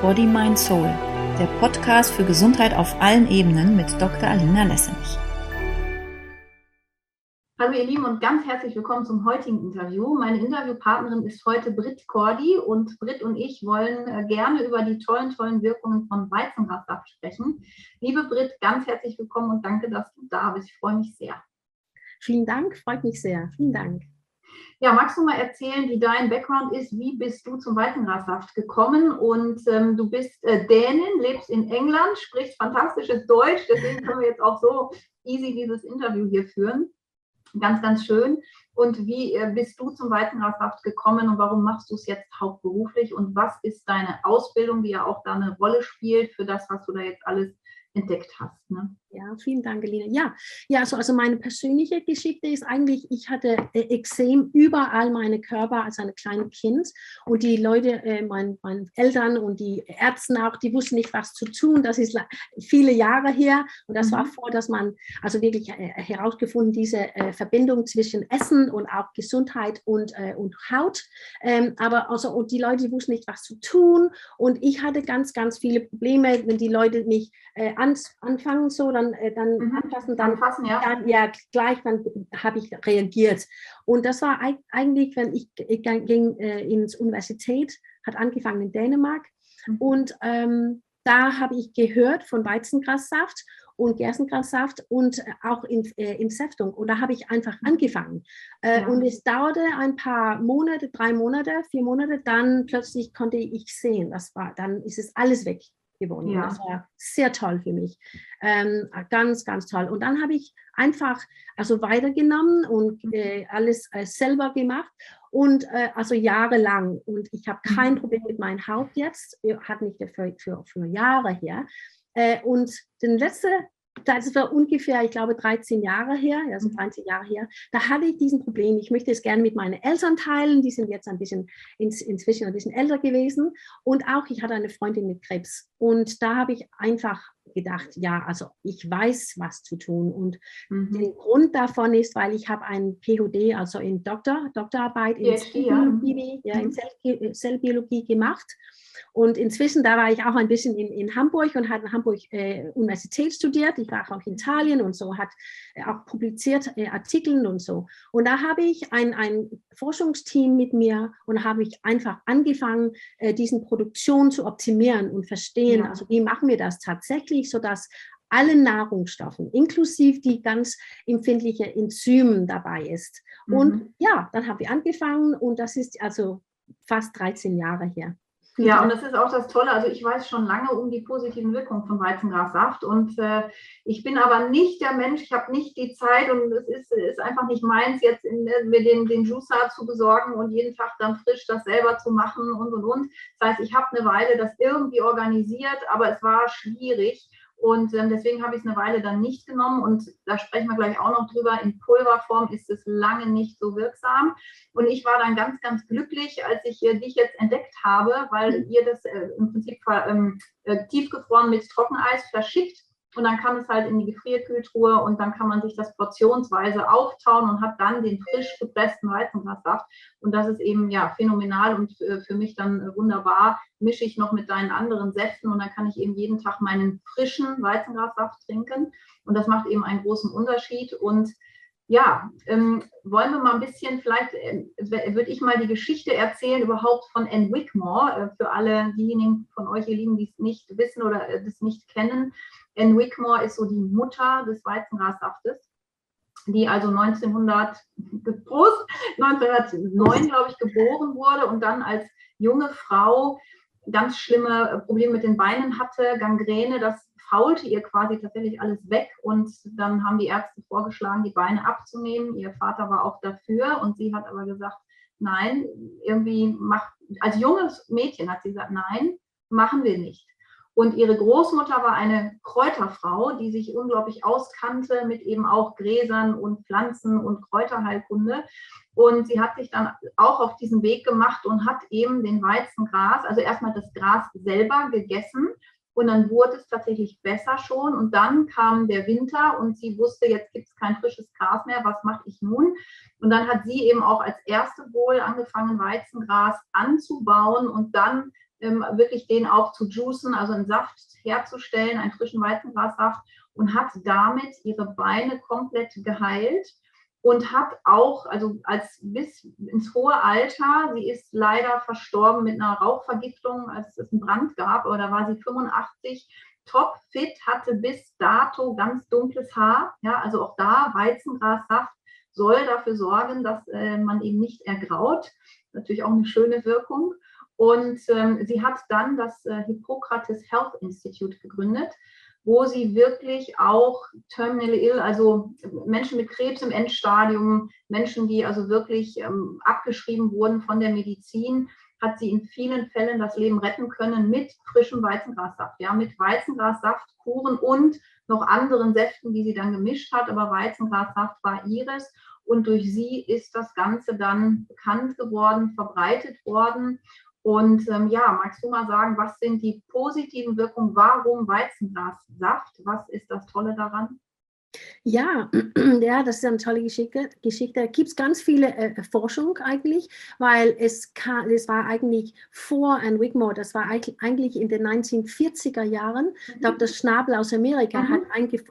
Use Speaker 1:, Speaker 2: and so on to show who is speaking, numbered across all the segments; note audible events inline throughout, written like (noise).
Speaker 1: Body, Mind, Soul, der Podcast für Gesundheit auf allen Ebenen mit Dr. Alina Lessenich.
Speaker 2: Hallo ihr Lieben und ganz herzlich willkommen zum heutigen Interview. Meine Interviewpartnerin ist heute Britt Cordy und Britt und ich wollen äh, gerne über die tollen, tollen Wirkungen von Weizengrassaft sprechen. Liebe Britt, ganz herzlich willkommen und danke, dass du da bist. Ich freue mich sehr.
Speaker 3: Vielen Dank, freut mich sehr. Vielen Dank.
Speaker 2: Ja, magst du mal erzählen, wie dein Background ist? Wie bist du zum Weizengrassaft gekommen? Und ähm, du bist äh, Dänin, lebst in England, sprichst fantastisches Deutsch. Deswegen können wir jetzt auch so easy dieses Interview hier führen. Ganz, ganz schön. Und wie äh, bist du zum Weizengrassaft gekommen und warum machst du es jetzt hauptberuflich? Und was ist deine Ausbildung, die ja auch da eine Rolle spielt für das, was du da jetzt alles entdeckt hast? Ne?
Speaker 3: Ja, vielen Dank, Alina. Ja, ja also, also meine persönliche Geschichte ist eigentlich, ich hatte äh, Exem überall meine Körper als ein kleines Kind und die Leute, äh, mein, meine Eltern und die Ärzte auch, die wussten nicht, was zu tun. Das ist viele Jahre her und das mhm. war vor, dass man also wirklich äh, herausgefunden, diese äh, Verbindung zwischen Essen und auch Gesundheit und, äh, und Haut. Ähm, aber also, und die Leute die wussten nicht, was zu tun und ich hatte ganz, ganz viele Probleme, wenn die Leute mich äh, an, anfangen so, dann, äh, dann mhm. anfassen, dann, anfassen, ja. dann ja gleich, dann habe ich reagiert. Und das war eigentlich, wenn ich, ich ging äh, ins Universität, hat angefangen in Dänemark mhm. und ähm, da habe ich gehört von Weizengrassaft und Gerstengrassaft und auch in, äh, in Säftung. Und da habe ich einfach mhm. angefangen. Äh, ja. Und es dauerte ein paar Monate, drei Monate, vier Monate, dann plötzlich konnte ich sehen, das war, dann ist es alles weg gewonnen. Ja. Das war sehr toll für mich. Ähm, ganz, ganz toll. Und dann habe ich einfach also weitergenommen und mhm. äh, alles äh, selber gemacht und äh, also jahrelang. Und ich habe kein mhm. Problem mit meiner Haut jetzt, hat nicht für, für, für Jahre her. Äh, und den letzten das war ungefähr, ich glaube, 13 Jahre her, also 13 Jahre her, da hatte ich diesen Problem. Ich möchte es gerne mit meinen Eltern teilen. Die sind jetzt ein bisschen ins, inzwischen ein bisschen älter gewesen. Und auch ich hatte eine Freundin mit Krebs. Und da habe ich einfach gedacht, ja, also ich weiß, was zu tun. Und mhm. der Grund davon ist, weil ich habe ein PhD, also in Doktor, Doktorarbeit in, Zellbiologie, ja, in Zell, Zellbiologie gemacht. Und inzwischen, da war ich auch ein bisschen in, in Hamburg und habe in Hamburg äh, Universität studiert. Ich war auch in Italien und so, hat äh, auch publiziert äh, Artikel und so. Und da habe ich ein, ein Forschungsteam mit mir und habe ich einfach angefangen, äh, diesen Produktion zu optimieren und verstehen, ja. also wie machen wir das tatsächlich, sodass alle Nahrungsstoffen, inklusive die ganz empfindliche Enzymen dabei ist. Mhm. Und ja, dann habe ich angefangen und das ist also fast 13 Jahre her.
Speaker 2: Ja, und das ist auch das Tolle. Also ich weiß schon lange um die positiven Wirkungen von Weizengrassaft und äh, ich bin aber nicht der Mensch, ich habe nicht die Zeit und es ist, ist einfach nicht meins, jetzt in, äh, mir den, den Juicer zu besorgen und jeden Tag dann frisch das selber zu machen und und und. Das heißt, ich habe eine Weile das irgendwie organisiert, aber es war schwierig. Und ähm, deswegen habe ich es eine Weile dann nicht genommen. Und da sprechen wir gleich auch noch drüber. In Pulverform ist es lange nicht so wirksam. Und ich war dann ganz, ganz glücklich, als ich äh, dich jetzt entdeckt habe, weil mhm. ihr das äh, im Prinzip ähm, äh, tiefgefroren mit Trockeneis verschickt und dann kann es halt in die Gefrierkühltruhe und dann kann man sich das portionsweise auftauen und hat dann den frisch gepressten Weizengrassaft. Und das ist eben ja phänomenal und für mich dann wunderbar. Mische ich noch mit deinen anderen Säften und dann kann ich eben jeden Tag meinen frischen Weizengrassaft trinken. Und das macht eben einen großen Unterschied. Und ja, ähm, wollen wir mal ein bisschen, vielleicht äh, würde ich mal die Geschichte erzählen überhaupt von Anne Wickmore, äh, für alle diejenigen von euch, ihr Lieben, die es nicht wissen oder äh, das nicht kennen. Anne Wickmore ist so die Mutter des Weizengrassaftes, die also 1900, 1909, glaube ich, geboren wurde und dann als junge Frau ganz schlimme Probleme mit den Beinen hatte, Gangrene, das faulte ihr quasi tatsächlich alles weg und dann haben die Ärzte vorgeschlagen, die Beine abzunehmen. Ihr Vater war auch dafür und sie hat aber gesagt, nein, irgendwie macht, als junges Mädchen hat sie gesagt, nein, machen wir nicht. Und ihre Großmutter war eine Kräuterfrau, die sich unglaublich auskannte mit eben auch Gräsern und Pflanzen und Kräuterheilkunde. Und sie hat sich dann auch auf diesen Weg gemacht und hat eben den Weizengras, also erstmal das Gras selber gegessen und dann wurde es tatsächlich besser schon. Und dann kam der Winter und sie wusste, jetzt gibt es kein frisches Gras mehr. Was mache ich nun? Und dann hat sie eben auch als erste wohl angefangen, Weizengras anzubauen und dann ähm, wirklich den auch zu juicen, also einen Saft herzustellen, einen frischen Weizengrassaft und hat damit ihre Beine komplett geheilt und hat auch, also als bis ins hohe Alter, sie ist leider verstorben mit einer Rauchvergiftung, als es einen Brand gab, aber da war sie 85, topfit, hatte bis dato ganz dunkles Haar. Ja, also auch da Weizengrassaft soll dafür sorgen, dass äh, man eben nicht ergraut. Natürlich auch eine schöne Wirkung. Und ähm, sie hat dann das äh, Hippokrates Health Institute gegründet, wo sie wirklich auch terminally ill, also Menschen mit Krebs im Endstadium, Menschen, die also wirklich ähm, abgeschrieben wurden von der Medizin, hat sie in vielen Fällen das Leben retten können mit frischem Weizengrassaft, ja, mit Weizengrassaft, Kuren und noch anderen Säften, die sie dann gemischt hat. Aber Weizengrassaft war ihres und durch sie ist das Ganze dann bekannt geworden, verbreitet worden. Und ähm, ja, magst du mal sagen, was sind die positiven Wirkungen? Warum Weizenglassaft? Was ist das Tolle daran?
Speaker 3: Ja, (clears throat) ja, das ist eine tolle Geschichte. Geschichte. Da gibt es ganz viele äh, Forschung eigentlich, weil es, kann, es war eigentlich vor Anne Wigmore, das war eigentlich in den 1940er Jahren. Mhm. Dr. Schnabel aus Amerika mhm. hat,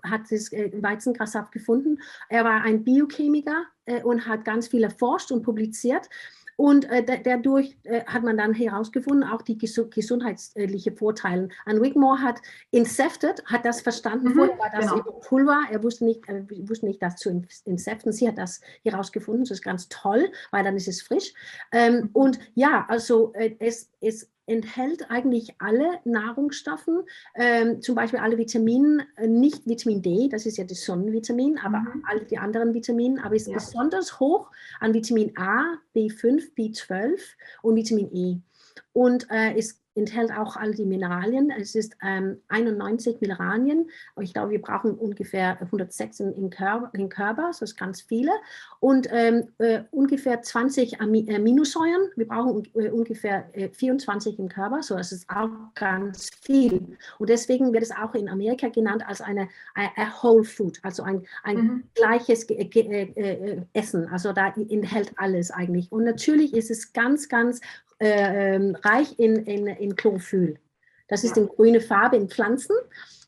Speaker 3: hat das äh, Weizengrassaft gefunden. Er war ein Biochemiker äh, und hat ganz viel erforscht und publiziert. Und äh, dadurch äh, hat man dann herausgefunden, auch die ges gesundheitlichen Vorteile. An Wigmore hat incepted, hat das verstanden. Mhm, Vorher war das genau. Pulver. Er wusste nicht, äh, wusste nicht, das zu incepten. Sie hat das herausgefunden. Das ist ganz toll, weil dann ist es frisch. Ähm, mhm. Und ja, also äh, es, es enthält eigentlich alle Nahrungsstoffe, ähm, zum Beispiel alle Vitamine, äh, nicht Vitamin D, das ist ja das Sonnenvitamin, aber mhm. alle die anderen Vitamine, aber ist ja. besonders hoch an Vitamin A, B5, B12 und Vitamin E. Und äh, ist enthält auch all die Mineralien. Es ist ähm, 91 Mineralien. Ich glaube, wir brauchen ungefähr 106 im Körper, im Körper das ist ganz viele. Und ähm, äh, ungefähr 20 Aminosäuren. Wir brauchen äh, ungefähr äh, 24 im Körper, so das ist auch ganz viel. Und deswegen wird es auch in Amerika genannt als eine a, Whole Food, also ein, ein mhm. gleiches äh, äh, Essen. Also da enthält alles eigentlich. Und natürlich ist es ganz, ganz äh, ähm, reich in, in, in Chlorophyll. Das ist ja. die grüne Farbe in Pflanzen.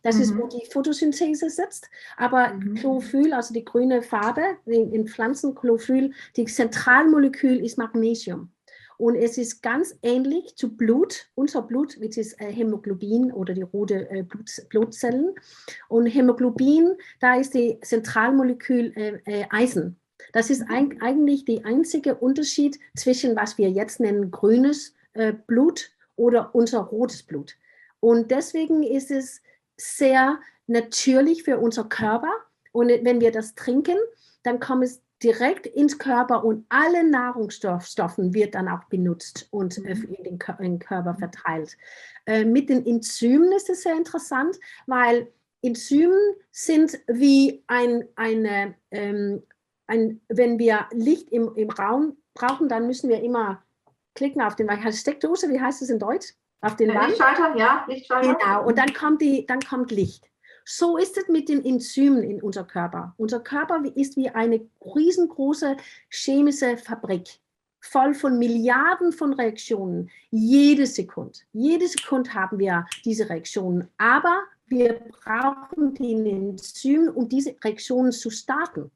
Speaker 3: Das mhm. ist, wo die Photosynthese sitzt. Aber mhm. Chlorophyll, also die grüne Farbe in, in Pflanzen, Chlorophyll, die Zentralmolekül ist Magnesium. Und es ist ganz ähnlich zu Blut, unser Blut, wie ist äh, Hämoglobin oder die rote äh, Blut, Blutzellen. Und Hämoglobin, da ist die Zentralmolekül äh Eisen. Das ist ein, eigentlich der einzige Unterschied zwischen, was wir jetzt nennen, grünes äh, Blut oder unser rotes Blut. Und deswegen ist es sehr natürlich für unser Körper. Und wenn wir das trinken, dann kommt es direkt ins Körper und alle Nahrungsstoffen wird dann auch benutzt und mhm. in den, in den Körper verteilt. Äh, mit den Enzymen ist es sehr interessant, weil Enzymen sind wie ein, eine, ähm, ein, wenn wir Licht im, im Raum brauchen, dann müssen wir immer klicken auf den Steckdose, wie heißt es in Deutsch? Auf den
Speaker 2: ja, Lichtschalter, ja, Lichtschalter.
Speaker 3: Genau, und dann kommt, die, dann kommt Licht. So ist es mit den Enzymen in unserem Körper. Unser Körper ist wie eine riesengroße chemische Fabrik, voll von Milliarden von Reaktionen. Jede Sekunde, jede Sekunde haben wir diese Reaktionen. Aber wir brauchen die Enzymen, um diese Reaktionen zu starten.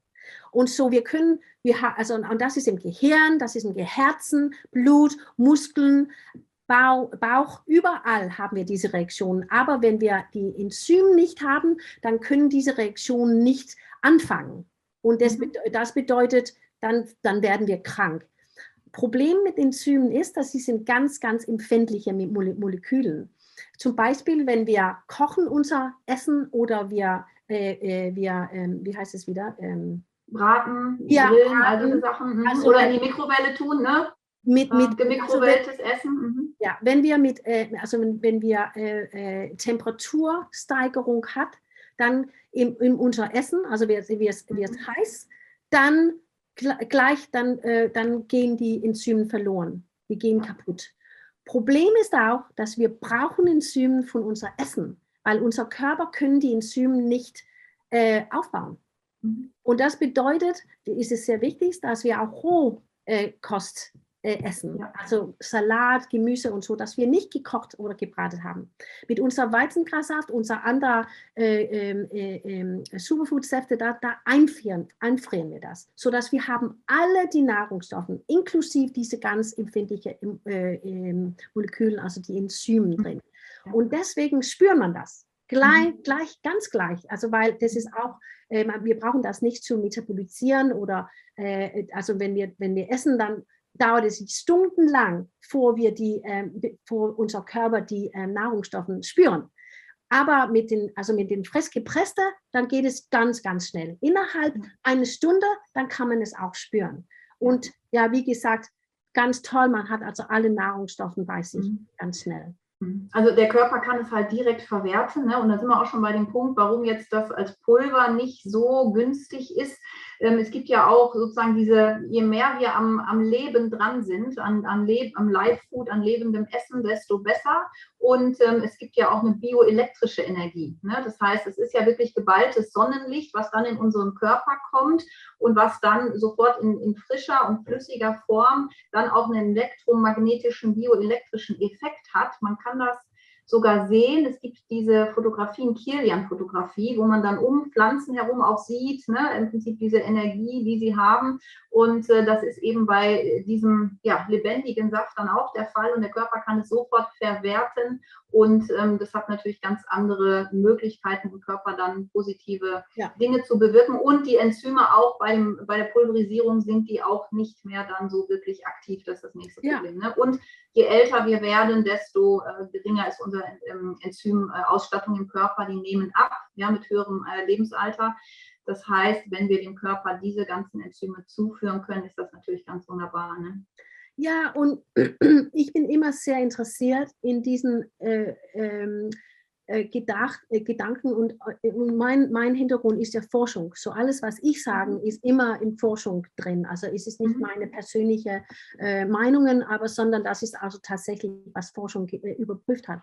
Speaker 3: Und so, wir können, wir also, und das ist im Gehirn, das ist im Herzen, Blut, Muskeln, Bauch, Bauch, überall haben wir diese Reaktionen. Aber wenn wir die Enzyme nicht haben, dann können diese Reaktionen nicht anfangen. Und das, mhm. das bedeutet, dann, dann werden wir krank. Problem mit Enzymen ist, dass sie sind ganz, ganz empfindliche Moleküle. Zum Beispiel, wenn wir kochen unser Essen oder wir, äh, äh wir äh, wie heißt es wieder? Ähm,
Speaker 2: braten, ja, grillen, all diese Sachen. Also, Oder in die Mikrowelle tun, ne?
Speaker 3: Mit, mit
Speaker 2: gemikrowelltes also Essen. Mhm.
Speaker 3: Ja, wenn wir mit, äh, also wenn, wenn wir äh, äh, Temperatursteigerung hat, dann in, in unser Essen, also es, wie es mhm. heiß, dann gleich, dann, äh, dann gehen die Enzyme verloren. Die gehen kaputt. Problem ist auch, dass wir brauchen Enzyme von unser Essen, weil unser Körper können die Enzyme nicht äh, aufbauen. Mhm. Und das bedeutet, ist es sehr wichtig, dass wir auch Rohkost äh, essen. Ja. Also Salat, Gemüse und so, dass wir nicht gekocht oder gebraten haben. Mit unserer Weizengrassaft, unser anderer äh, ähm, äh, äh, Superfood-Säfte, da, da einfrieren, einfrieren wir das, sodass wir haben alle die Nahrungsstoffe, inklusive diese ganz empfindlichen äh, Moleküle, also die Enzymen mhm. drin. Und deswegen spürt man das. Gleich, mhm. gleich, ganz gleich. Also, weil das ist auch, äh, wir brauchen das nicht zu metabolisieren oder, äh, also wenn wir, wenn wir essen, dann dauert es stundenlang, vor wir die, äh, vor unser Körper die äh, Nahrungsstoffe spüren. Aber mit den, also mit den Fressgepressten, dann geht es ganz, ganz schnell. Innerhalb mhm. einer Stunde, dann kann man es auch spüren. Und ja, wie gesagt, ganz toll, man hat also alle Nahrungsstoffe bei sich mhm. ganz schnell.
Speaker 2: Also der Körper kann es halt direkt verwerten. Ne? Und da sind wir auch schon bei dem Punkt, warum jetzt das als Pulver nicht so günstig ist. Ähm, es gibt ja auch sozusagen diese, je mehr wir am, am Leben dran sind, an, an Leb, am Live-Food, an lebendem Essen, desto besser. Und ähm, es gibt ja auch eine bioelektrische Energie. Ne? Das heißt, es ist ja wirklich geballtes Sonnenlicht, was dann in unseren Körper kommt und was dann sofort in, in frischer und flüssiger Form dann auch einen elektromagnetischen, bioelektrischen Effekt hat. Man kann das sogar sehen. Es gibt diese Fotografien, Kilian-Fotografie, wo man dann um Pflanzen herum auch sieht, ne, im Prinzip diese Energie, die sie haben. Und äh, das ist eben bei diesem ja, lebendigen Saft dann auch der Fall. Und der Körper kann es sofort verwerten. Und ähm, das hat natürlich ganz andere Möglichkeiten, im Körper dann positive ja. Dinge zu bewirken. Und die Enzyme auch bei, dem, bei der Pulverisierung sind die auch nicht mehr dann so wirklich aktiv. Das ist das nächste Problem. Ja. Ne? Und je älter wir werden, desto äh, geringer ist unsere ähm, Enzymausstattung im Körper. Die nehmen ab, ja, mit höherem äh, Lebensalter. Das heißt, wenn wir dem Körper diese ganzen Enzyme zuführen können, ist das natürlich ganz wunderbar. Ne?
Speaker 3: Ja, und (clears throat) ich bin immer sehr interessiert in diesen äh, ähm, äh, gedacht, äh, Gedanken und, äh, und mein, mein Hintergrund ist ja Forschung. So alles, was ich sage, mhm. ist immer in Forschung drin. Also es ist nicht mhm. meine persönliche äh, Meinungen, aber sondern das ist also tatsächlich, was Forschung äh, überprüft hat.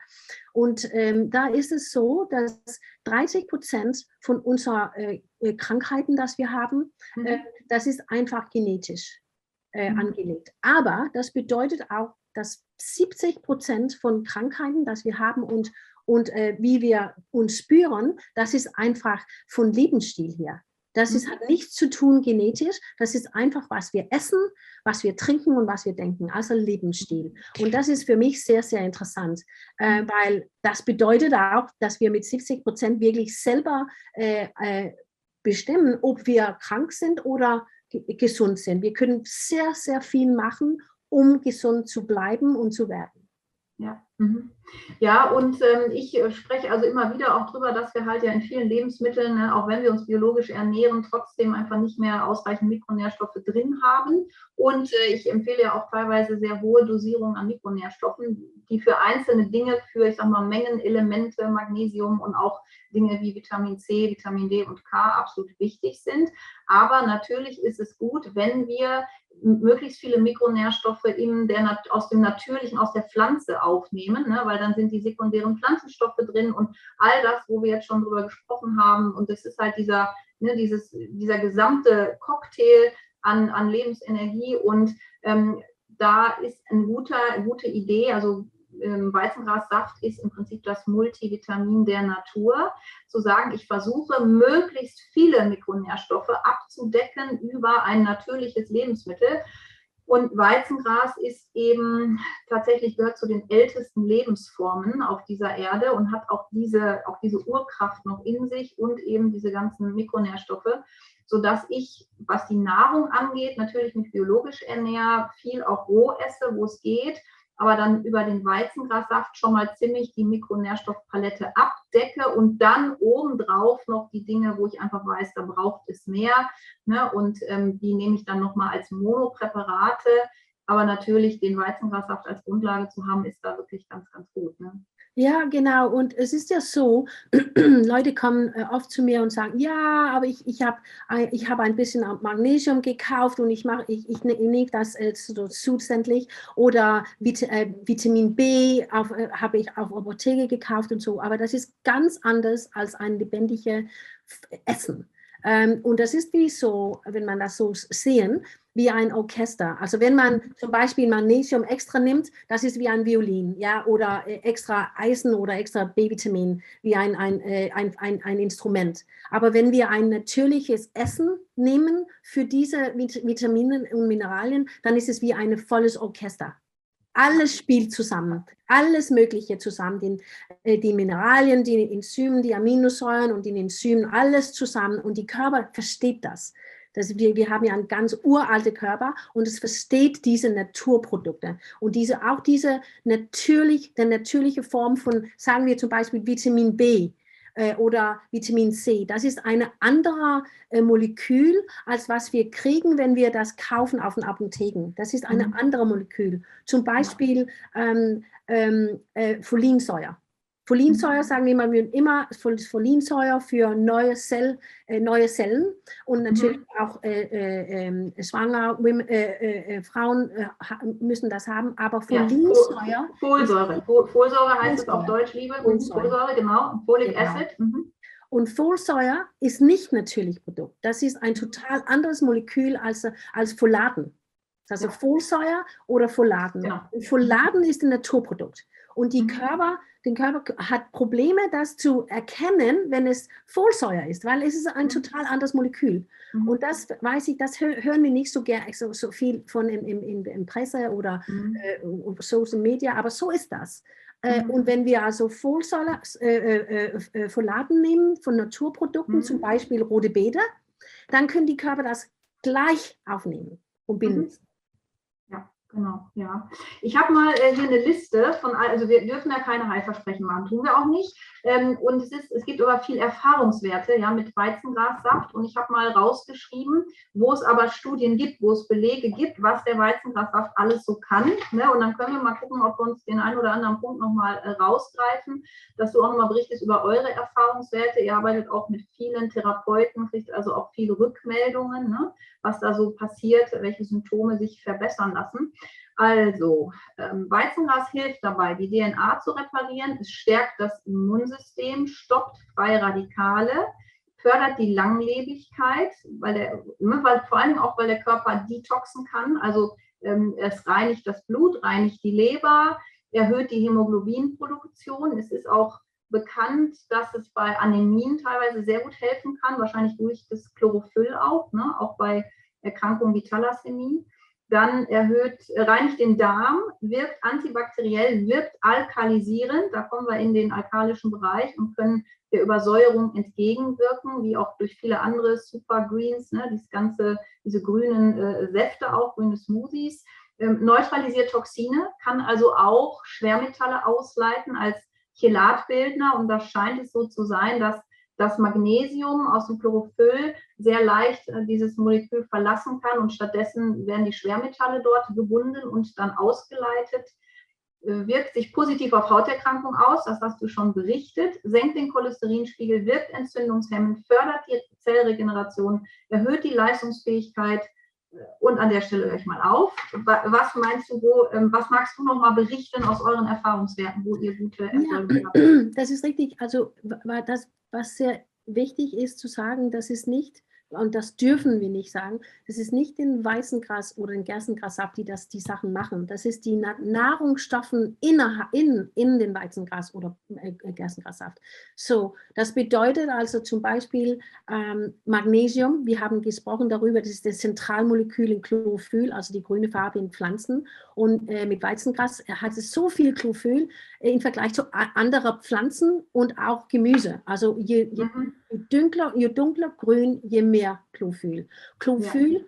Speaker 3: Und ähm, da ist es so, dass 30 Prozent von unseren Krankheiten, das wir haben, mhm. das ist einfach genetisch mhm. angelegt. Aber das bedeutet auch, dass 70 Prozent von Krankheiten, das wir haben und und äh, wie wir uns spüren, das ist einfach von Lebensstil her. Das ist, hat nichts zu tun genetisch, das ist einfach, was wir essen, was wir trinken und was wir denken, also Lebensstil. Und das ist für mich sehr, sehr interessant, äh, weil das bedeutet auch, dass wir mit 70 Prozent wirklich selber äh, äh, bestimmen, ob wir krank sind oder gesund sind. Wir können sehr, sehr viel machen, um gesund zu bleiben und zu werden.
Speaker 2: Ja. Mhm. Ja, und ähm, ich äh, spreche also immer wieder auch darüber, dass wir halt ja in vielen Lebensmitteln, ne, auch wenn wir uns biologisch ernähren, trotzdem einfach nicht mehr ausreichend Mikronährstoffe drin haben. Und äh, ich empfehle ja auch teilweise sehr hohe Dosierungen an Mikronährstoffen, die für einzelne Dinge, für ich sag mal Mengenelemente, Magnesium und auch Dinge wie Vitamin C, Vitamin D und K absolut wichtig sind. Aber natürlich ist es gut, wenn wir möglichst viele Mikronährstoffe in der, aus dem Natürlichen, aus der Pflanze aufnehmen, ne, weil dann sind die sekundären Pflanzenstoffe drin und all das, wo wir jetzt schon drüber gesprochen haben. Und das ist halt dieser, ne, dieses, dieser gesamte Cocktail an, an Lebensenergie. Und ähm, da ist eine gute, Idee, also ähm, Weizengrassaft ist im Prinzip das Multivitamin der Natur. Zu sagen, ich versuche möglichst viele Mikronährstoffe abzudecken über ein natürliches Lebensmittel. Und Weizengras ist eben tatsächlich gehört zu den ältesten Lebensformen auf dieser Erde und hat auch diese, auch diese Urkraft noch in sich und eben diese ganzen Mikronährstoffe, sodass ich, was die Nahrung angeht, natürlich mich biologisch ernähre, viel auch roh esse, wo es geht aber dann über den Weizengrassaft schon mal ziemlich die Mikronährstoffpalette abdecke und dann obendrauf noch die Dinge, wo ich einfach weiß, da braucht es mehr. Ne? Und ähm, die nehme ich dann nochmal als Monopräparate. Aber natürlich den Weizengrassaft als Grundlage zu haben, ist da wirklich ganz, ganz gut. Ne?
Speaker 3: Ja, genau. Und es ist ja so, (clears throat) Leute kommen äh, oft zu mir und sagen, ja, aber ich, ich habe ich hab ein bisschen Magnesium gekauft und ich mache, ich, ich ne, nehme das äh, zusätzlich oder Vit äh, Vitamin B äh, habe ich auf Apotheke gekauft und so. Aber das ist ganz anders als ein lebendiges Essen. Ähm, und das ist wie so, wenn man das so sehen, wie ein Orchester. Also wenn man zum Beispiel Magnesium extra nimmt, das ist wie ein Violin, ja, oder äh, extra Eisen oder extra B-Vitamin, wie ein, ein, äh, ein, ein, ein Instrument. Aber wenn wir ein natürliches Essen nehmen für diese Vitamine und Mineralien, dann ist es wie ein volles Orchester. Alles spielt zusammen, alles Mögliche zusammen, die, äh, die Mineralien, die Enzymen, die Aminosäuren und die Enzymen, alles zusammen und die Körper versteht das. Das, wir, wir haben ja einen ganz uralten Körper und es versteht diese Naturprodukte. Und diese, auch diese natürlich, der natürliche Form von, sagen wir zum Beispiel Vitamin B, äh, oder Vitamin C. Das ist ein anderer äh, Molekül, als was wir kriegen, wenn wir das kaufen auf den Apotheken. Das ist ein mhm. anderes Molekül. Zum Beispiel ähm, ähm, äh, Folinsäure. Folinsäure mhm. sagen wir immer, wir immer Folinsäure für neue, Zell, äh, neue Zellen und mhm. natürlich mhm. auch äh, äh, ähm, schwanger women, äh, äh, Frauen müssen das haben, aber Folinsäure. Ja,
Speaker 2: Folsäure. Folsäure heißt es auf Deutsch, liebe. Folsäure, Folsäure genau. Folic genau. Acid. Mhm.
Speaker 3: Und Folsäure ist nicht natürlich Produkt. Das ist ein total anderes Molekül als, als Folaten. Also ja. Folsäure oder Folaten. Ja. Folaten ist ein Naturprodukt. Und die mhm. Körper, den Körper hat Probleme, das zu erkennen, wenn es Folsäure ist, weil es ist ein mhm. total anderes Molekül. Mhm. Und das weiß ich, das hören wir nicht so gerne so, so viel von in, in, in Presse oder mhm. äh, Social Media, aber so ist das. Äh, mhm. Und wenn wir also Folsäure, äh, äh, äh, Folaten nehmen von Naturprodukten, zum mhm. Beispiel rote Beete, dann können die Körper das gleich aufnehmen und binden.
Speaker 2: Genau, ja. Ich habe mal äh, hier eine Liste von, also wir dürfen ja keine Heilversprechen machen, tun wir auch nicht. Ähm, und es, ist, es gibt aber viel Erfahrungswerte ja, mit Weizengrassaft. Und ich habe mal rausgeschrieben, wo es aber Studien gibt, wo es Belege gibt, was der Weizengrassaft alles so kann. Ne? Und dann können wir mal gucken, ob wir uns den einen oder anderen Punkt nochmal äh, rausgreifen, dass du auch nochmal berichtest über eure Erfahrungswerte. Ihr arbeitet auch mit vielen Therapeuten, kriegt also auch viele Rückmeldungen, ne? was da so passiert, welche Symptome sich verbessern lassen. Also, ähm, Weizengras hilft dabei, die DNA zu reparieren. Es stärkt das Immunsystem, stoppt freie Radikale, fördert die Langlebigkeit, weil der, ne, weil, vor allem auch, weil der Körper detoxen kann. Also, ähm, es reinigt das Blut, reinigt die Leber, erhöht die Hämoglobinproduktion. Es ist auch bekannt, dass es bei Anämien teilweise sehr gut helfen kann, wahrscheinlich durch das Chlorophyll auch, ne, auch bei Erkrankungen wie Thalassämie dann erhöht, reinigt den Darm, wirkt antibakteriell, wirkt alkalisierend. Da kommen wir in den alkalischen Bereich und können der Übersäuerung entgegenwirken, wie auch durch viele andere Supergreens, ne, dieses ganze, diese grünen äh, Säfte auch, grüne Smoothies. Ähm, neutralisiert Toxine, kann also auch Schwermetalle ausleiten als Chelatbildner. Und da scheint es so zu sein, dass das Magnesium aus dem Chlorophyll sehr leicht äh, dieses Molekül verlassen kann und stattdessen werden die Schwermetalle dort gebunden und dann ausgeleitet. Äh, wirkt sich positiv auf Hauterkrankungen aus, das hast du schon berichtet, senkt den Cholesterinspiegel, wirkt entzündungshemmend, fördert die Zellregeneration, erhöht die Leistungsfähigkeit, äh, und an der Stelle höre ich mal auf. Was meinst du, wo, ähm, was magst du noch mal berichten aus euren Erfahrungswerten, wo ihr gute Erfolge
Speaker 3: ja, habt? (clears throat) Das ist richtig. Also das, was sehr wichtig ist zu sagen, das ist nicht und das dürfen wir nicht sagen, das ist nicht den Weißengras oder den Gerstengrassaft, die das die Sachen machen. Das ist die Nahrungsstoffen in, in, in den Weizengras oder äh, Gerstengrassaft. So, das bedeutet also zum Beispiel ähm, Magnesium. Wir haben gesprochen darüber, das ist das Zentralmolekül in Chlorophyll, also die grüne Farbe in Pflanzen. Und äh, mit Weizengras hat es so viel Chlorophyll äh, im Vergleich zu anderen Pflanzen und auch Gemüse. Also je, je mhm dunkler, je dunkler grün, je mehr Chlorophyll. Chlorophyll, ja.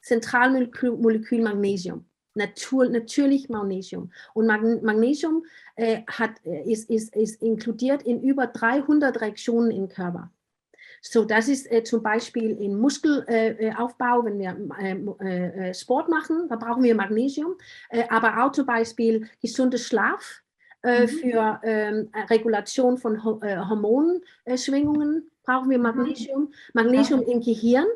Speaker 3: Zentralmolekül Magnesium. Natur, natürlich Magnesium. Und Magnesium äh, hat, äh, ist, ist, ist inkludiert in über 300 Reaktionen im Körper. So, das ist äh, zum Beispiel im Muskelaufbau, äh, wenn wir äh, äh, Sport machen, da brauchen wir Magnesium, aber auch zum Beispiel gesunder Schlaf, mhm. für ähm, Regulation von Ho Hormonschwingungen brauchen wir Magnesium. Magnesium im Gehirn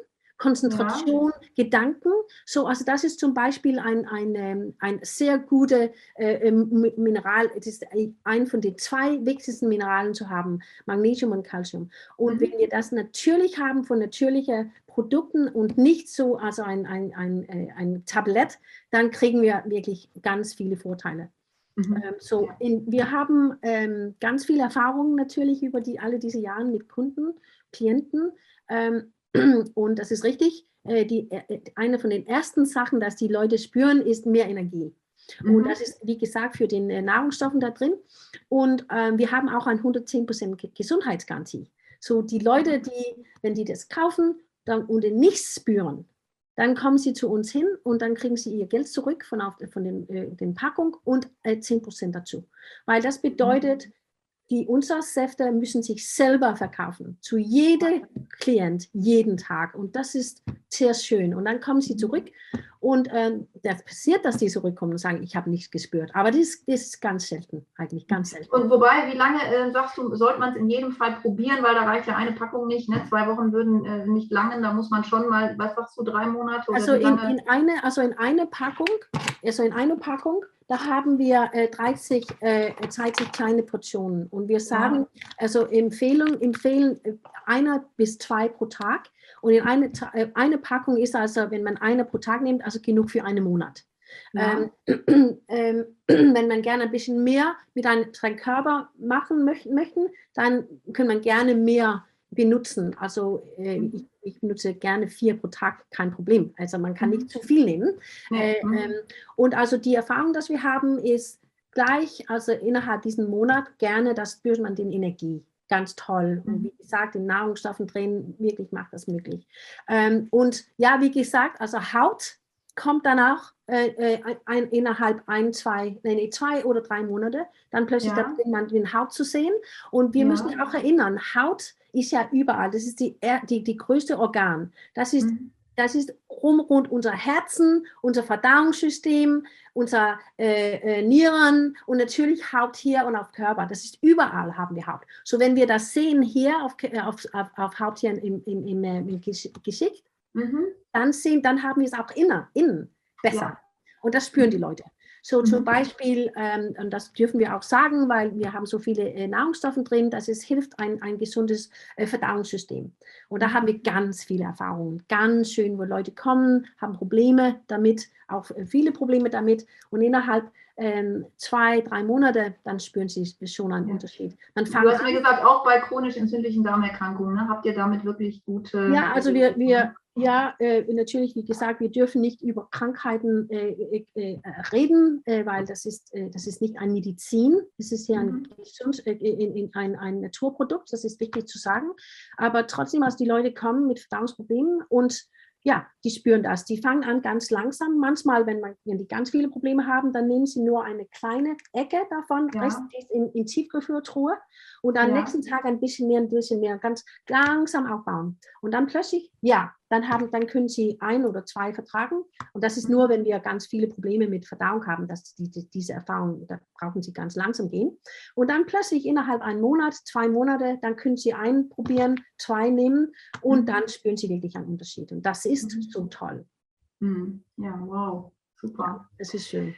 Speaker 3: Konzentration, ja. Gedanken. So, also das ist zum Beispiel ein, ein, ähm, ein sehr gutes äh, ähm, Mineral. Es ist ein von den zwei wichtigsten Mineralen zu haben, Magnesium und Calcium. Und mhm. wenn wir das natürlich haben von natürlichen Produkten und nicht so also ein, ein, ein, äh, ein Tablett, dann kriegen wir wirklich ganz viele Vorteile. Mhm. Ähm, so, in, wir haben ähm, ganz viel Erfahrung natürlich über die, alle diese Jahre mit Kunden, Klienten. Ähm, (clears throat) und das ist richtig. Äh, die, äh, eine von den ersten Sachen, dass die Leute spüren, ist mehr Energie. Mhm. Und das ist, wie gesagt, für den äh, Nahrungsstoffen da drin. Und ähm, wir haben auch ein 110% Gesundheitsgarantie. So die Leute, die, wenn die das kaufen dann, und nichts spüren, dann kommen sie zu uns hin und dann kriegen sie ihr Geld zurück von, auf, von den, äh, den Packung und äh, 10% dazu. Weil das bedeutet, mhm. Die Untersäfte müssen sich selber verkaufen. Zu jedem Klient, jeden Tag. Und das ist sehr schön. Und dann kommen sie zurück und ähm, das passiert, dass die zurückkommen und sagen, ich habe nichts gespürt. Aber das, das, ist ganz selten, eigentlich ganz selten.
Speaker 2: Und wobei, wie lange äh, sagst du, sollte man es in jedem Fall probieren, weil da reicht ja eine Packung nicht. Ne? Zwei Wochen würden äh, nicht langen, da muss man schon mal, was sagst du, drei Monate?
Speaker 3: also, in, in, eine, also in eine Packung, also in eine Packung, da haben wir äh, 30, äh, 30 kleine Portionen. Und wir sagen, also Empfehlung, empfehlen äh, einer bis zwei pro Tag. Und in eine, äh, eine Packung ist also, wenn man eine pro Tag nimmt, also genug für einen Monat. Ja. Ähm, (clears throat) ähm, (clears throat) wenn man gerne ein bisschen mehr mit einem, Körper machen möchten, möchten, dann kann man gerne mehr benutzen. Also äh, mhm. ich, ich, benutze gerne vier pro Tag, kein Problem. Also man kann nicht mhm. zu viel nehmen. Äh, mhm. ähm, und also die Erfahrung, dass wir haben, ist gleich, also innerhalb diesen Monat gerne, das spürt man den Energie ganz toll. Und wie gesagt, in Nahrungsstoffen drin, wirklich macht das möglich. Ähm, und ja, wie gesagt, also Haut kommt danach äh, äh ein, innerhalb ein, zwei, nee, zwei oder drei Monate, dann plötzlich ja. man den Haut zu sehen. Und wir ja. müssen auch erinnern, Haut ist ja überall. Das ist die, die, die größte Organ. Das ist mhm das ist rum rund unser Herzen, unser Verdauungssystem, unser äh, äh, Nieren und natürlich Haut hier und auf Körper. Das ist überall haben wir Haut. So wenn wir das sehen hier auf, auf, auf, auf Haut hier im, im, im, äh, im Geschick, mhm. dann, sehen, dann haben wir es auch innen, innen besser. Ja. Und das spüren die Leute. So mhm. zum Beispiel, ähm, und das dürfen wir auch sagen, weil wir haben so viele äh, Nahrungsstoffe drin, dass es hilft ein, ein gesundes äh, Verdauungssystem. Und da haben wir ganz viele Erfahrungen, ganz schön, wo Leute kommen, haben Probleme damit, auch äh, viele Probleme damit. Und innerhalb ähm, zwei, drei Monate, dann spüren sie schon einen ja. Unterschied.
Speaker 2: Dann du hast mir gesagt, auch bei chronisch entzündlichen Darmerkrankungen, ne, habt ihr damit wirklich gute...
Speaker 3: Ja, also wir, wir, ja, äh, natürlich, wie gesagt, wir dürfen nicht über Krankheiten äh, äh, äh reden, äh, weil das ist, äh, das ist nicht ein Medizin, es ist ja ein, mhm. ein, ein, Naturprodukt, das ist wichtig zu sagen. Aber trotzdem, als die Leute kommen mit Verdauungsproblemen und ja, die spüren das. Die fangen an ganz langsam. Manchmal, wenn, man, wenn die ganz viele Probleme haben, dann nehmen sie nur eine kleine Ecke davon, ja. in, in Tiefkühltruhe und am ja. nächsten Tag ein bisschen mehr, ein bisschen mehr, ganz langsam aufbauen. Und dann plötzlich, ja, dann, haben, dann können Sie ein oder zwei vertragen. Und das ist nur, wenn wir ganz viele Probleme mit Verdauung haben, dass die, die, diese Erfahrung, da brauchen Sie ganz langsam gehen. Und dann plötzlich innerhalb einen Monat, zwei Monate, dann können Sie einen probieren, zwei nehmen und mhm. dann spüren Sie wirklich einen Unterschied. Und das ist mhm. so toll.
Speaker 2: Mhm. Ja, wow, super. Ja,
Speaker 3: das ist schön.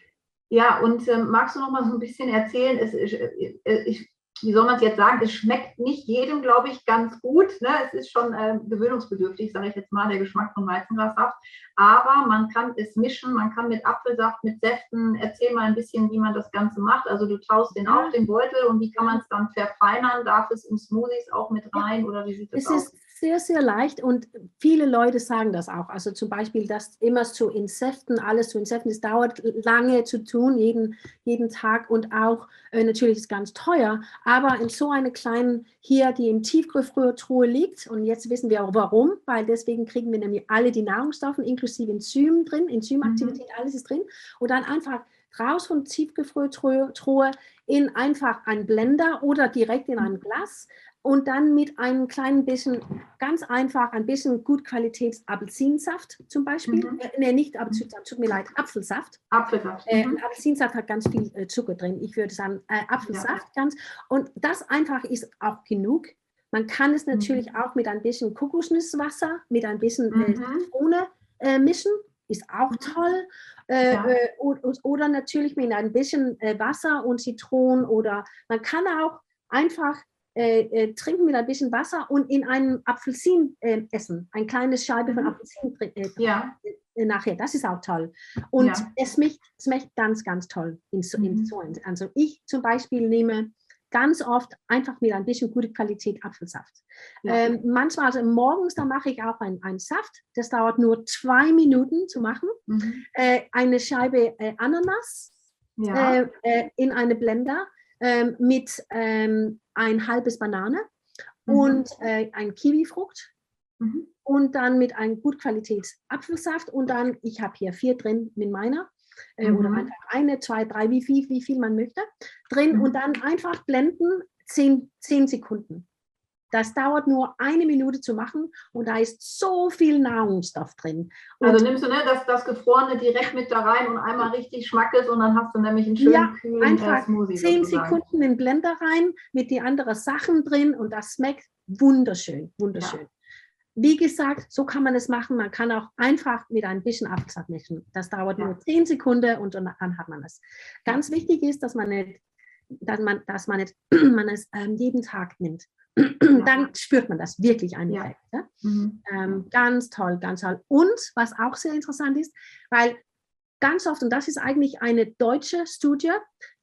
Speaker 2: Ja, und ähm, magst du noch mal so ein bisschen erzählen? Es, ich, äh, ich wie soll man es jetzt sagen, es schmeckt nicht jedem, glaube ich, ganz gut. Ne? Es ist schon äh, gewöhnungsbedürftig, sage ich jetzt mal, der Geschmack von Weizengrassaft. Aber man kann es mischen, man kann mit Apfelsaft, mit Säften, erzähl mal ein bisschen, wie man das Ganze macht. Also du taust den auf, den Beutel und wie kann man es dann verfeinern? Darf es in Smoothies auch mit rein oder wie sieht das es aus?
Speaker 3: Ist sehr, sehr leicht und viele Leute sagen das auch. Also zum Beispiel, das immer zu insekten, alles zu insekten, es dauert lange zu tun, jeden, jeden Tag und auch äh, natürlich ist es ganz teuer, aber in so einer kleinen hier, die im Tiefkühltruhe liegt und jetzt wissen wir auch warum, weil deswegen kriegen wir nämlich alle die Nahrungsstoffe inklusive Enzymen drin, Enzymaktivität, mhm. alles ist drin und dann einfach raus von Tiefkühltruhe in einfach einen Blender oder direkt in ein Glas und dann mit einem kleinen bisschen, ganz einfach, ein bisschen gut Qualitäts Apfelsinsaft zum Beispiel. Mhm. Äh, nee, nicht Apfelsinsaft, tut mir leid, Apfelsaft.
Speaker 2: Apfelsaft.
Speaker 3: Äh, mhm. Apfelsinsaft hat ganz viel äh, Zucker drin. Ich würde sagen, äh, Apfelsaft ja. ganz. Und das einfach ist auch genug Man kann es natürlich mhm. auch mit ein bisschen Kokosnusswasser, mit ein bisschen mhm. Zitrone mischen, ist auch mhm. toll. Ja. Äh, oder natürlich mit ein bisschen Wasser und Zitronen oder man kann auch einfach äh, äh, trinken mit ein bisschen Wasser und in einem Apfelsin äh, essen. Ein kleines Scheibe von mhm. Apfelsin äh, ja. Äh, nachher. Das ist auch toll. Und ja. es, schmeckt, schmeckt ganz, ganz toll in so, mhm. in so Also ich zum Beispiel nehme ganz oft einfach mit ein bisschen gute Qualität Apfelsaft. Ja. Ähm, manchmal, also morgens, da mache ich auch einen Saft. Das dauert nur zwei Minuten zu machen. Mhm. Äh, eine Scheibe äh, Ananas ja. äh, äh in eine Blender ähm, mit ähm, ein halbes Banane mhm. und äh, ein Kiwifrucht. Mhm. Und dann mit einem gut Qualitäts Apfelsaft und dann, ich habe hier vier drin mit meiner äh, mhm. oder einfach eine, zwei, drei, wie viel, wie viel man möchte, drin mhm. und dann einfach blenden, zehn, zehn Sekunden. Das dauert nur eine Minute zu machen und da ist so viel Nahrungsstoff drin.
Speaker 2: Und also nimmst du ne, das, das Gefrorene direkt mit da rein und einmal richtig Schmackes und dann hast du nämlich einen schönen ja, kühlen äh,
Speaker 3: einfach Smoothie. Zehn Sekunden in den Blender rein mit die anderen Sachen drin und das schmeckt wunderschön, wunderschön. Ja. Wie gesagt, so kann man es machen. Man kann auch einfach mit ein bisschen Apfelsaft mischen. Das dauert ja. nur zehn Sekunden und dann hat man es. Ganz wichtig ist, dass man nicht, dass man, dass man, nicht, (clears throat) man es ähm, jeden Tag nimmt. Dann spürt man das wirklich einen Effekt. Ja. Mhm. Ähm, ganz toll, ganz toll. Und was auch sehr interessant ist, weil ganz oft, und das ist eigentlich eine deutsche Studie,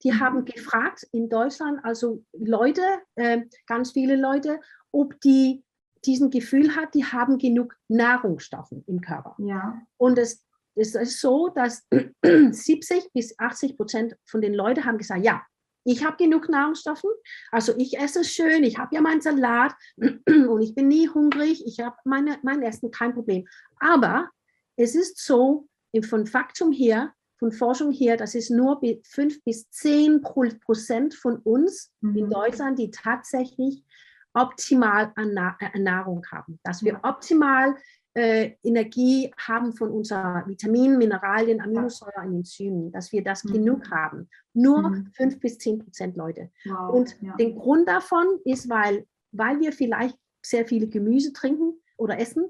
Speaker 3: die mhm. haben gefragt in Deutschland, also Leute, äh, ganz viele Leute, ob die diesen Gefühl hat, die haben genug Nahrungsstoffe im Körper. Ja. Und es, es ist so, dass (clears throat) 70 bis 80 Prozent von den Leuten haben gesagt, ja, ich habe genug Nahrungsstoffe, also ich esse schön, ich habe ja meinen Salat. (clears throat) Und ich bin nie hungrig, ich habe meine, mein Essen kein Problem. Aber es ist so, von Faktum her, von Forschung her, dass es nur 5 bis 10 Prozent von uns mhm. in Deutschland, die tatsächlich optimal an, Nahrung haben, dass wir optimal äh, Energie haben von unseren Vitaminen, Mineralien, Aminosäuren und Enzymen, dass wir das mhm. genug haben. Nur mhm. 5 bis 10 Prozent Leute. Wow. Und ja. der Grund davon ist, weil, weil wir vielleicht sehr viele Gemüse trinken oder essen.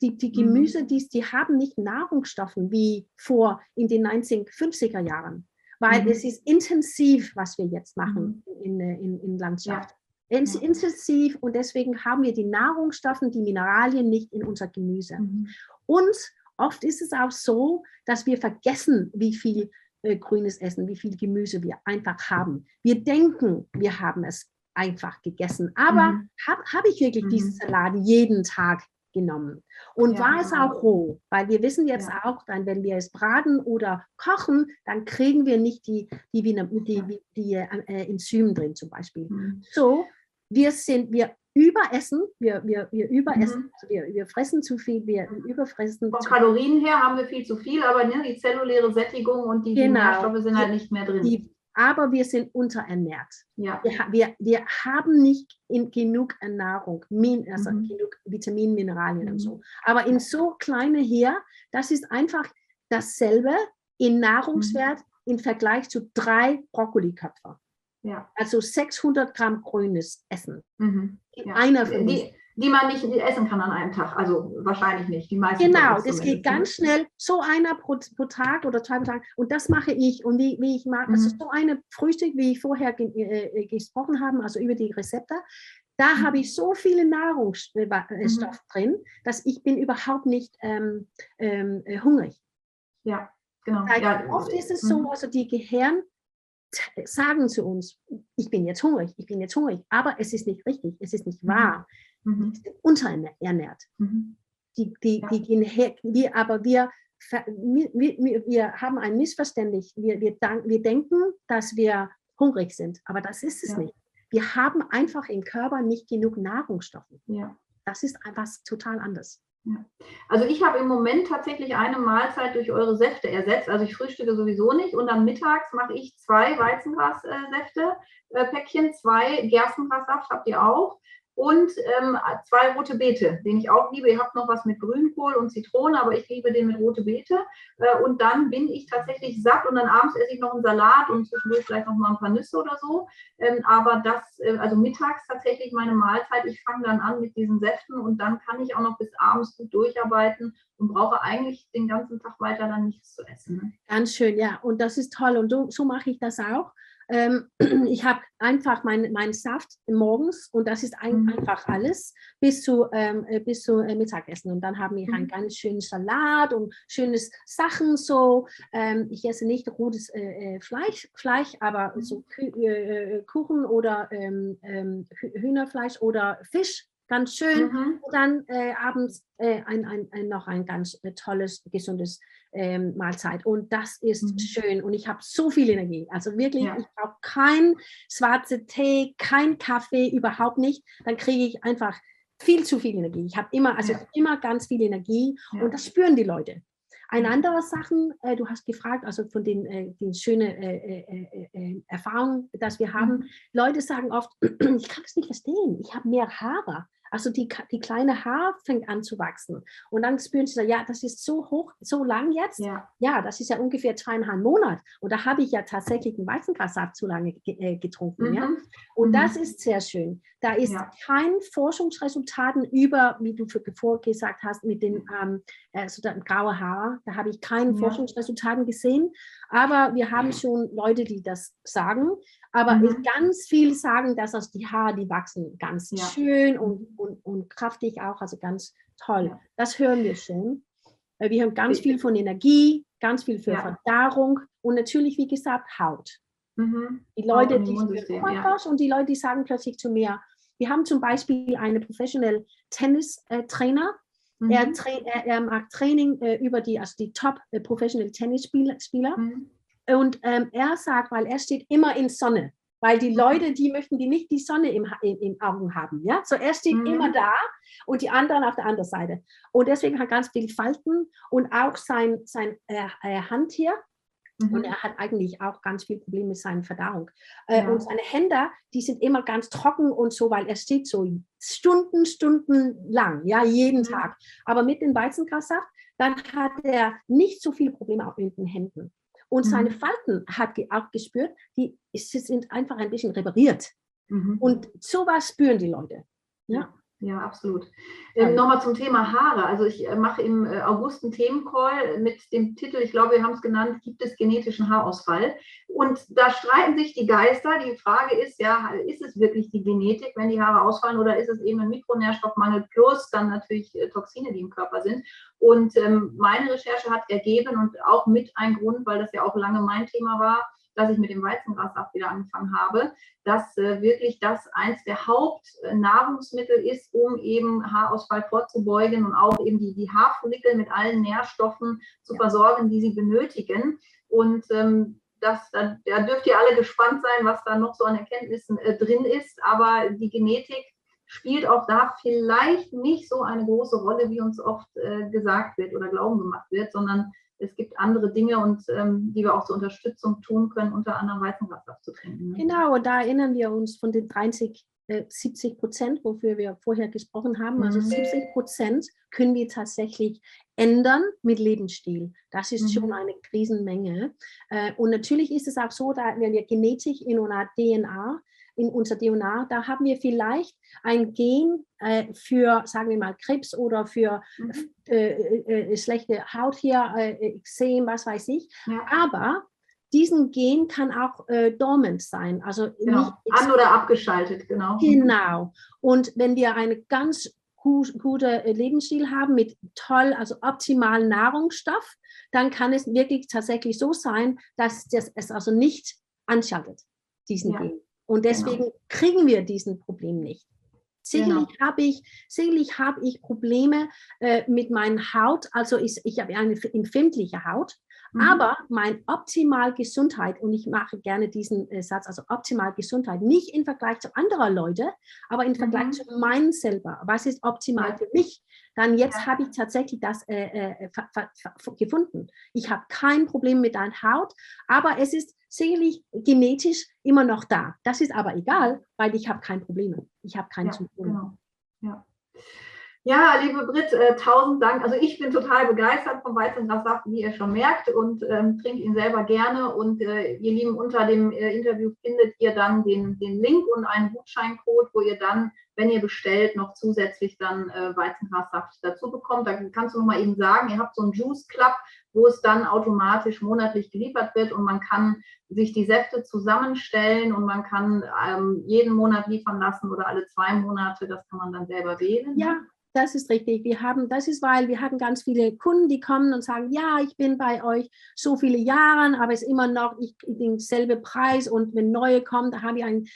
Speaker 3: Die, die mhm. Gemüse, die, die haben nicht Nahrungsstoffe wie vor in den 1950er Jahren, weil mhm. es ist intensiv, was wir jetzt machen mhm. in, in, in Landschaft. Ja intensiv und deswegen haben wir die Nahrungsstoffe, die Mineralien nicht in unser Gemüse. Mhm. Und oft ist es auch so, dass wir vergessen, wie viel äh, grünes Essen, wie viel Gemüse wir einfach haben. Wir denken, wir haben es einfach gegessen, aber mhm. habe hab ich wirklich mhm. diesen Salat jeden Tag genommen. Und ja, war es auch roh, weil wir wissen jetzt ja. auch, dann, wenn wir es braten oder kochen, dann kriegen wir nicht die, die, die, die, die äh, Enzymen drin zum Beispiel. Mhm. So wir sind, wir überessen, wir, wir, wir überessen, mhm. also wir, wir fressen zu viel, wir überfressen.
Speaker 2: Von Kalorien her haben wir viel zu viel, aber ne, die zelluläre Sättigung und die, genau. Nährstoffe sind halt nicht mehr drin. Die,
Speaker 3: aber wir sind unterernährt. Ja. Wir, wir, wir haben nicht in, genug Nahrung, also mhm. genug Vitaminen, Mineralien mhm. und so. Aber in so kleine hier, das ist einfach dasselbe in Nahrungswert mhm. im Vergleich zu drei Brokkoliköpfe. Ja. Also 600 Gramm grünes Essen. Mhm. Ja. Einer von
Speaker 2: die, die man nicht essen kann an einem Tag. Also wahrscheinlich nicht. Die
Speaker 3: meisten genau, das geht ganz schnell. So einer pro, pro, Tag oder zwei pro Tag. Und das mache ich. Und wie, wie ich mache, mhm. also so eine Frühstück, wie ich vorher ge äh, äh, gesprochen habe, also über die Rezepte. Da mhm. habe ich so viele Nahrungsstoffe mhm. drin, dass ich bin überhaupt nicht ähm, ähm, hungrig.
Speaker 2: Ja, genau.
Speaker 3: Ja. Oft ist es so, mhm. also die Gehirn sagen zu uns, ich bin jetzt hungrig, ich bin jetzt hungrig, aber es ist nicht richtig, es ist nicht mhm. wahr. Mhm. Wir sind unterernährt. Mhm. Die, die, ja. die gehen her, wir, aber wir, wir, wir haben ein Missverständnis. Wir, wir, wir denken, dass wir hungrig sind, aber das ist es ja. nicht. Wir haben einfach im Körper nicht genug Nahrungsstoffe. Ja. Das ist einfach total anders.
Speaker 2: Also ich habe im Moment tatsächlich eine Mahlzeit durch eure Säfte ersetzt. Also ich frühstücke sowieso nicht und dann mittags mache ich zwei Weizengrassäfte, äh, Päckchen, zwei Gerstengrassaft habt ihr auch und ähm, zwei rote Beete, den ich auch liebe. Ihr habt noch was mit Grünkohl und Zitrone, aber ich liebe den mit rote Beete. Äh, und dann bin ich tatsächlich satt und dann abends esse ich noch einen Salat und zwischendurch vielleicht noch mal ein paar Nüsse oder so. Ähm, aber das, äh, also mittags tatsächlich meine Mahlzeit. Ich fange dann an mit diesen Säften und dann kann ich auch noch bis abends gut durcharbeiten und brauche eigentlich den ganzen Tag weiter dann nichts zu essen. Ne?
Speaker 3: Ganz schön, ja. Und das ist toll. Und so, so mache ich das auch. Ähm, (clears throat) ich habe einfach meinen mein Saft morgens und das ist ein, mhm. einfach alles bis zu, ähm, äh, bis zu äh, Mittagessen. Und dann haben wir mhm. einen ganz schönen Salat und schönes Sachen so. Ähm, ich esse nicht rotes äh, äh Fleisch, Fleisch, aber mhm. so äh, Kuchen oder ähm, ähm, Hühnerfleisch oder Fisch ganz schön. Mhm. Und dann äh, abends äh, ein, ein, ein, noch ein ganz äh, tolles, gesundes ähm, Mahlzeit. Und das ist mhm. schön. Und ich habe so viel Energie. Also wirklich, ja. ich brauche kein schwarze Tee, kein Kaffee, überhaupt nicht. Dann kriege ich einfach viel zu viel Energie. Ich habe immer, also ja. immer ganz viel Energie ja. und das spüren die Leute. Eine mhm. andere Sache, äh, du hast gefragt, also von den, äh, den schönen äh, äh, äh, Erfahrungen, dass wir haben, mhm. Leute sagen oft, (clears throat) ich kann es nicht verstehen, ich habe mehr Haare. Also die, die kleine Haar fängt an zu wachsen. Und dann spüren sie, ja, das ist so hoch, so lang jetzt. Ja, ja das ist ja ungefähr zweieinhalb Monate. Und da habe ich ja tatsächlich einen Weizengrassaft zu lange äh, getrunken. Mhm. Ja? Und mhm. das ist sehr schön. Da ist ja. kein Forschungsresultaten über, wie du vorher gesagt hast, mit den ähm, also graue Haar. Da habe ich keine ja. Forschungsresultaten gesehen. Aber wir haben schon Leute, die das sagen. Aber mhm. ganz viel sagen, dass aus die Haare, die wachsen ganz ja. schön und, und, und kraftig auch, also ganz toll. Das hören wir schon. Äh, wir haben ganz viel von Energie, ganz viel für ja. Verdauung und natürlich, wie gesagt, Haut. Mhm. Die Leute, die ja. und die Leute, die sagen plötzlich zu mir, wir haben zum Beispiel einen Professional Tennis-Trainer, mhm. er, tra er, macht Training äh, über die, also die Top äh, Professional Tennisspieler. Mhm. Und ähm, er sagt, weil er steht immer in Sonne, weil die Leute, die möchten die nicht die Sonne im, im, im Augen haben. Ja? So er steht mhm. immer da und die anderen auf der anderen Seite. Und deswegen hat er ganz viel Falten und auch sein, sein äh, äh Hand hier. Mhm. Und er hat eigentlich auch ganz viel Probleme mit seiner Verdauung. Äh, ja. Und seine Hände, die sind immer ganz trocken und so, weil er steht so Stunden, Stunden lang, ja, jeden mhm. Tag. Aber mit dem Weizengrassaft, dann hat er nicht so viele Probleme auch mit den Händen. Und mhm. seine Falten hat auch gespürt, die sind einfach ein bisschen repariert. Mhm. Und sowas spüren die Leute.
Speaker 2: Ja. Ja, absolut. Ähm, Nochmal zum Thema Haare. Also ich äh, mache im äh, August einen Themencall mit dem Titel, ich glaube, wir haben es genannt, gibt es genetischen Haarausfall? Und da streiten sich die Geister. Die Frage ist ja, ist es wirklich die Genetik, wenn die Haare ausfallen, oder ist es eben ein Mikronährstoffmangel plus dann natürlich äh, Toxine, die im Körper sind? Und ähm, meine Recherche hat ergeben und auch mit ein Grund, weil das ja auch lange mein Thema war, dass ich mit dem Weizengrassaft wieder angefangen habe, dass äh, wirklich das eins der Hauptnahrungsmittel ist, um eben Haarausfall vorzubeugen und auch eben die, die Haarfollikel mit allen Nährstoffen zu versorgen, die sie benötigen. Und ähm, das, da, da, dürft ihr alle gespannt sein, was da noch so an Erkenntnissen äh, drin ist. Aber die Genetik spielt auch da vielleicht nicht so eine große Rolle, wie uns oft äh, gesagt wird oder glauben gemacht wird, sondern es gibt andere Dinge und ähm, die wir auch zur Unterstützung tun können, unter anderem Weizenwasser zu trinken.
Speaker 3: Ne? Genau, und da erinnern wir uns von den 30, äh, 70 Prozent, wofür wir vorher gesprochen haben. Also mhm. Also 70 Prozent können wir tatsächlich ändern mit Lebensstil. Das ist mhm. schon eine Riesenmenge. Äh, und natürlich ist es auch so, da wenn wir Genetik in unserer DNA in unser DNA, da haben wir vielleicht ein Gen äh, für, sagen wir mal, Krebs oder für mhm. äh, äh, äh schlechte Haut hier, äh, Exem, was weiß ich. Ja. Aber diesen Gen kann auch äh, dormant sein. Also
Speaker 2: genau. an oder abgeschaltet, genau.
Speaker 3: Genau. Und wenn wir einen ganz gut, guten Lebensstil haben mit toll, also optimalen Nahrungsstoff, dann kann es wirklich tatsächlich so sein, dass das, es also nicht anschaltet, diesen ja. Gen. Und genau. deswegen genau. kriegen wir diesen Problem nicht. Sicherlich genau. habe ich, sicherlich habe ich Probleme äh, mit meiner Haut. Also ich, ich habe eine empfindliche Haut. Mhm. Aber mein optimal Gesundheit, und ich mache gerne diesen äh, Satz, also optimal Gesundheit, nicht im Vergleich zu anderen Leuten, aber im Vergleich mhm. zu meinem selber. Was ist optimal ja. für mich? Dann jetzt ja. habe ich tatsächlich das äh, äh, gefunden. Ich habe kein Problem mit deiner Haut, aber es ist sicherlich genetisch immer noch da. Das ist aber egal, weil ich habe kein Problem. Ich habe keine
Speaker 2: ja,
Speaker 3: Symptome.
Speaker 2: Genau. Ja. Ja, liebe Brit, äh, tausend Dank. Also ich bin total begeistert vom Weizengrassaft, wie ihr schon merkt, und ähm, trinke ihn selber gerne. Und äh, ihr Lieben, unter dem äh, Interview findet ihr dann den, den Link und einen Gutscheincode, wo ihr dann, wenn ihr bestellt, noch zusätzlich dann äh, Weizengrassaft dazu bekommt. Da kannst du noch mal eben sagen, ihr habt so einen Juice Club, wo es dann automatisch monatlich geliefert wird und man kann sich die Säfte zusammenstellen und man kann ähm, jeden Monat liefern lassen oder alle zwei Monate. Das kann man dann selber wählen.
Speaker 3: Ja, das ist richtig. Wir haben, das ist, weil wir haben ganz viele Kunden, die kommen und sagen, ja, ich bin bei euch so viele Jahre, aber es ist immer noch ich, denselbe Preis und wenn neue kommen, da habe ich ein,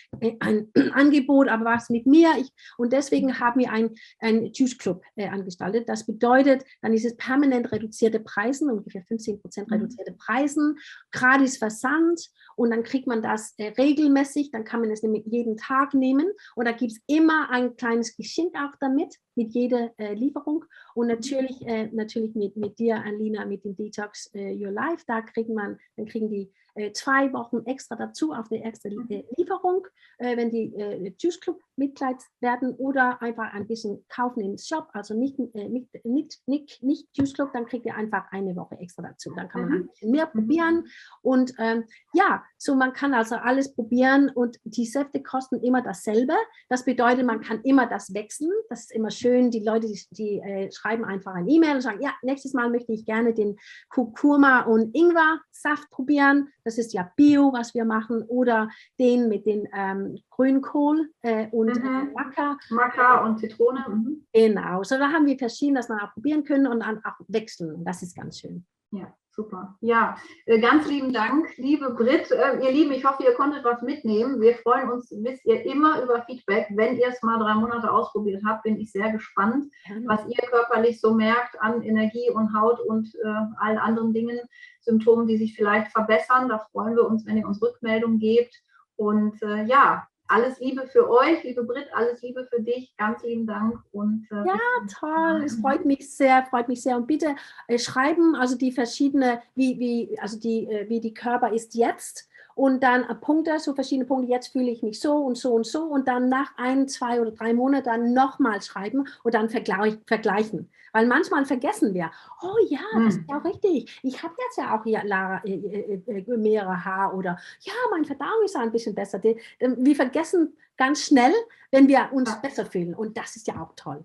Speaker 3: ein (clears throat) Angebot, aber was mit mir? Ich, und deswegen haben wir ein, ein Juice Club äh, angestaltet. Das bedeutet, dann ist es permanent reduzierte Preise, ungefähr 15 Prozent mhm. reduzierte Preise, gratis Versand und dann kriegt man das äh, regelmäßig, dann kann man es nämlich jeden Tag nehmen und da gibt es immer ein kleines Geschenk auch damit mit jeder äh, Lieferung. Und natürlich, äh, natürlich mit, mit dir, Alina, mit dem Detox äh, Your Life, da kriegt man, dann kriegen die äh, zwei Wochen extra dazu auf die erste äh, Lieferung, äh, wenn die Juice Club Mitglied werden oder einfach ein bisschen kaufen im Shop, also nicht, nicht, nicht, nicht, nicht Juice Club, dann kriegt ihr einfach eine Woche extra dazu. Dann kann man mhm. ein bisschen mehr probieren. Und ähm, ja, so man kann also alles probieren und die Säfte kosten immer dasselbe. Das bedeutet, man kann immer das wechseln. Das ist immer schön. Die Leute, die, die äh, schreiben einfach ein E-Mail und sagen, ja, nächstes Mal möchte ich gerne den Kurkuma und Ingwer Saft probieren. Das ist ja Bio, was wir machen. Oder den mit den ähm, Grünkohl äh, und äh, mhm. Maca.
Speaker 2: Maca und Zitrone. Mhm.
Speaker 3: Genau. So da haben wir verschiedene, dass man auch probieren können und dann auch wechseln. Das ist ganz schön.
Speaker 2: Ja, super. Ja, äh, ganz lieben Dank, liebe Brit. Äh, ihr Lieben, ich hoffe, ihr konntet was mitnehmen. Wir freuen uns, wisst ihr, immer über Feedback. Wenn ihr es mal drei Monate ausprobiert habt, bin ich sehr gespannt, was ihr körperlich so merkt an Energie und Haut und äh, allen anderen Dingen, Symptomen, die sich vielleicht verbessern. Da freuen wir uns, wenn ihr uns Rückmeldung gebt. Und äh, ja, alles Liebe für euch, liebe Brit, alles Liebe für dich. Ganz lieben Dank. Und,
Speaker 3: äh, ja, toll. Es freut mich sehr, freut mich sehr. Und bitte äh, schreiben, also die verschiedene, wie, wie, also die, äh, wie die Körper ist jetzt und dann äh, Punkte, so verschiedene Punkte, jetzt fühle ich mich so und so und so und dann nach ein, zwei oder drei Monaten nochmal schreiben und dann vergleich, vergleichen. Weil manchmal vergessen wir, oh ja, das ist hm. ja auch richtig. Ich habe jetzt ja auch hier Lara, äh, äh, äh, mehrere Haar oder ja, mein Verdauung ist ein bisschen besser. Wir vergessen ganz schnell, wenn wir uns ja. besser fühlen und das ist ja auch toll.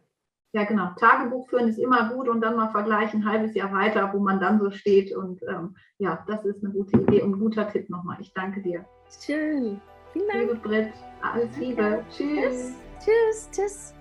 Speaker 2: Ja, genau. Tagebuch führen ist immer gut und dann mal vergleichen, ein halbes Jahr weiter, wo man dann so steht. Und ähm, ja, das ist eine gute Idee und ein guter Tipp nochmal. Ich danke dir.
Speaker 3: Schön.
Speaker 2: Vielen Dank. Liebe Britt, alles Liebe.
Speaker 3: Tschüss. Tschüss. Tschüss.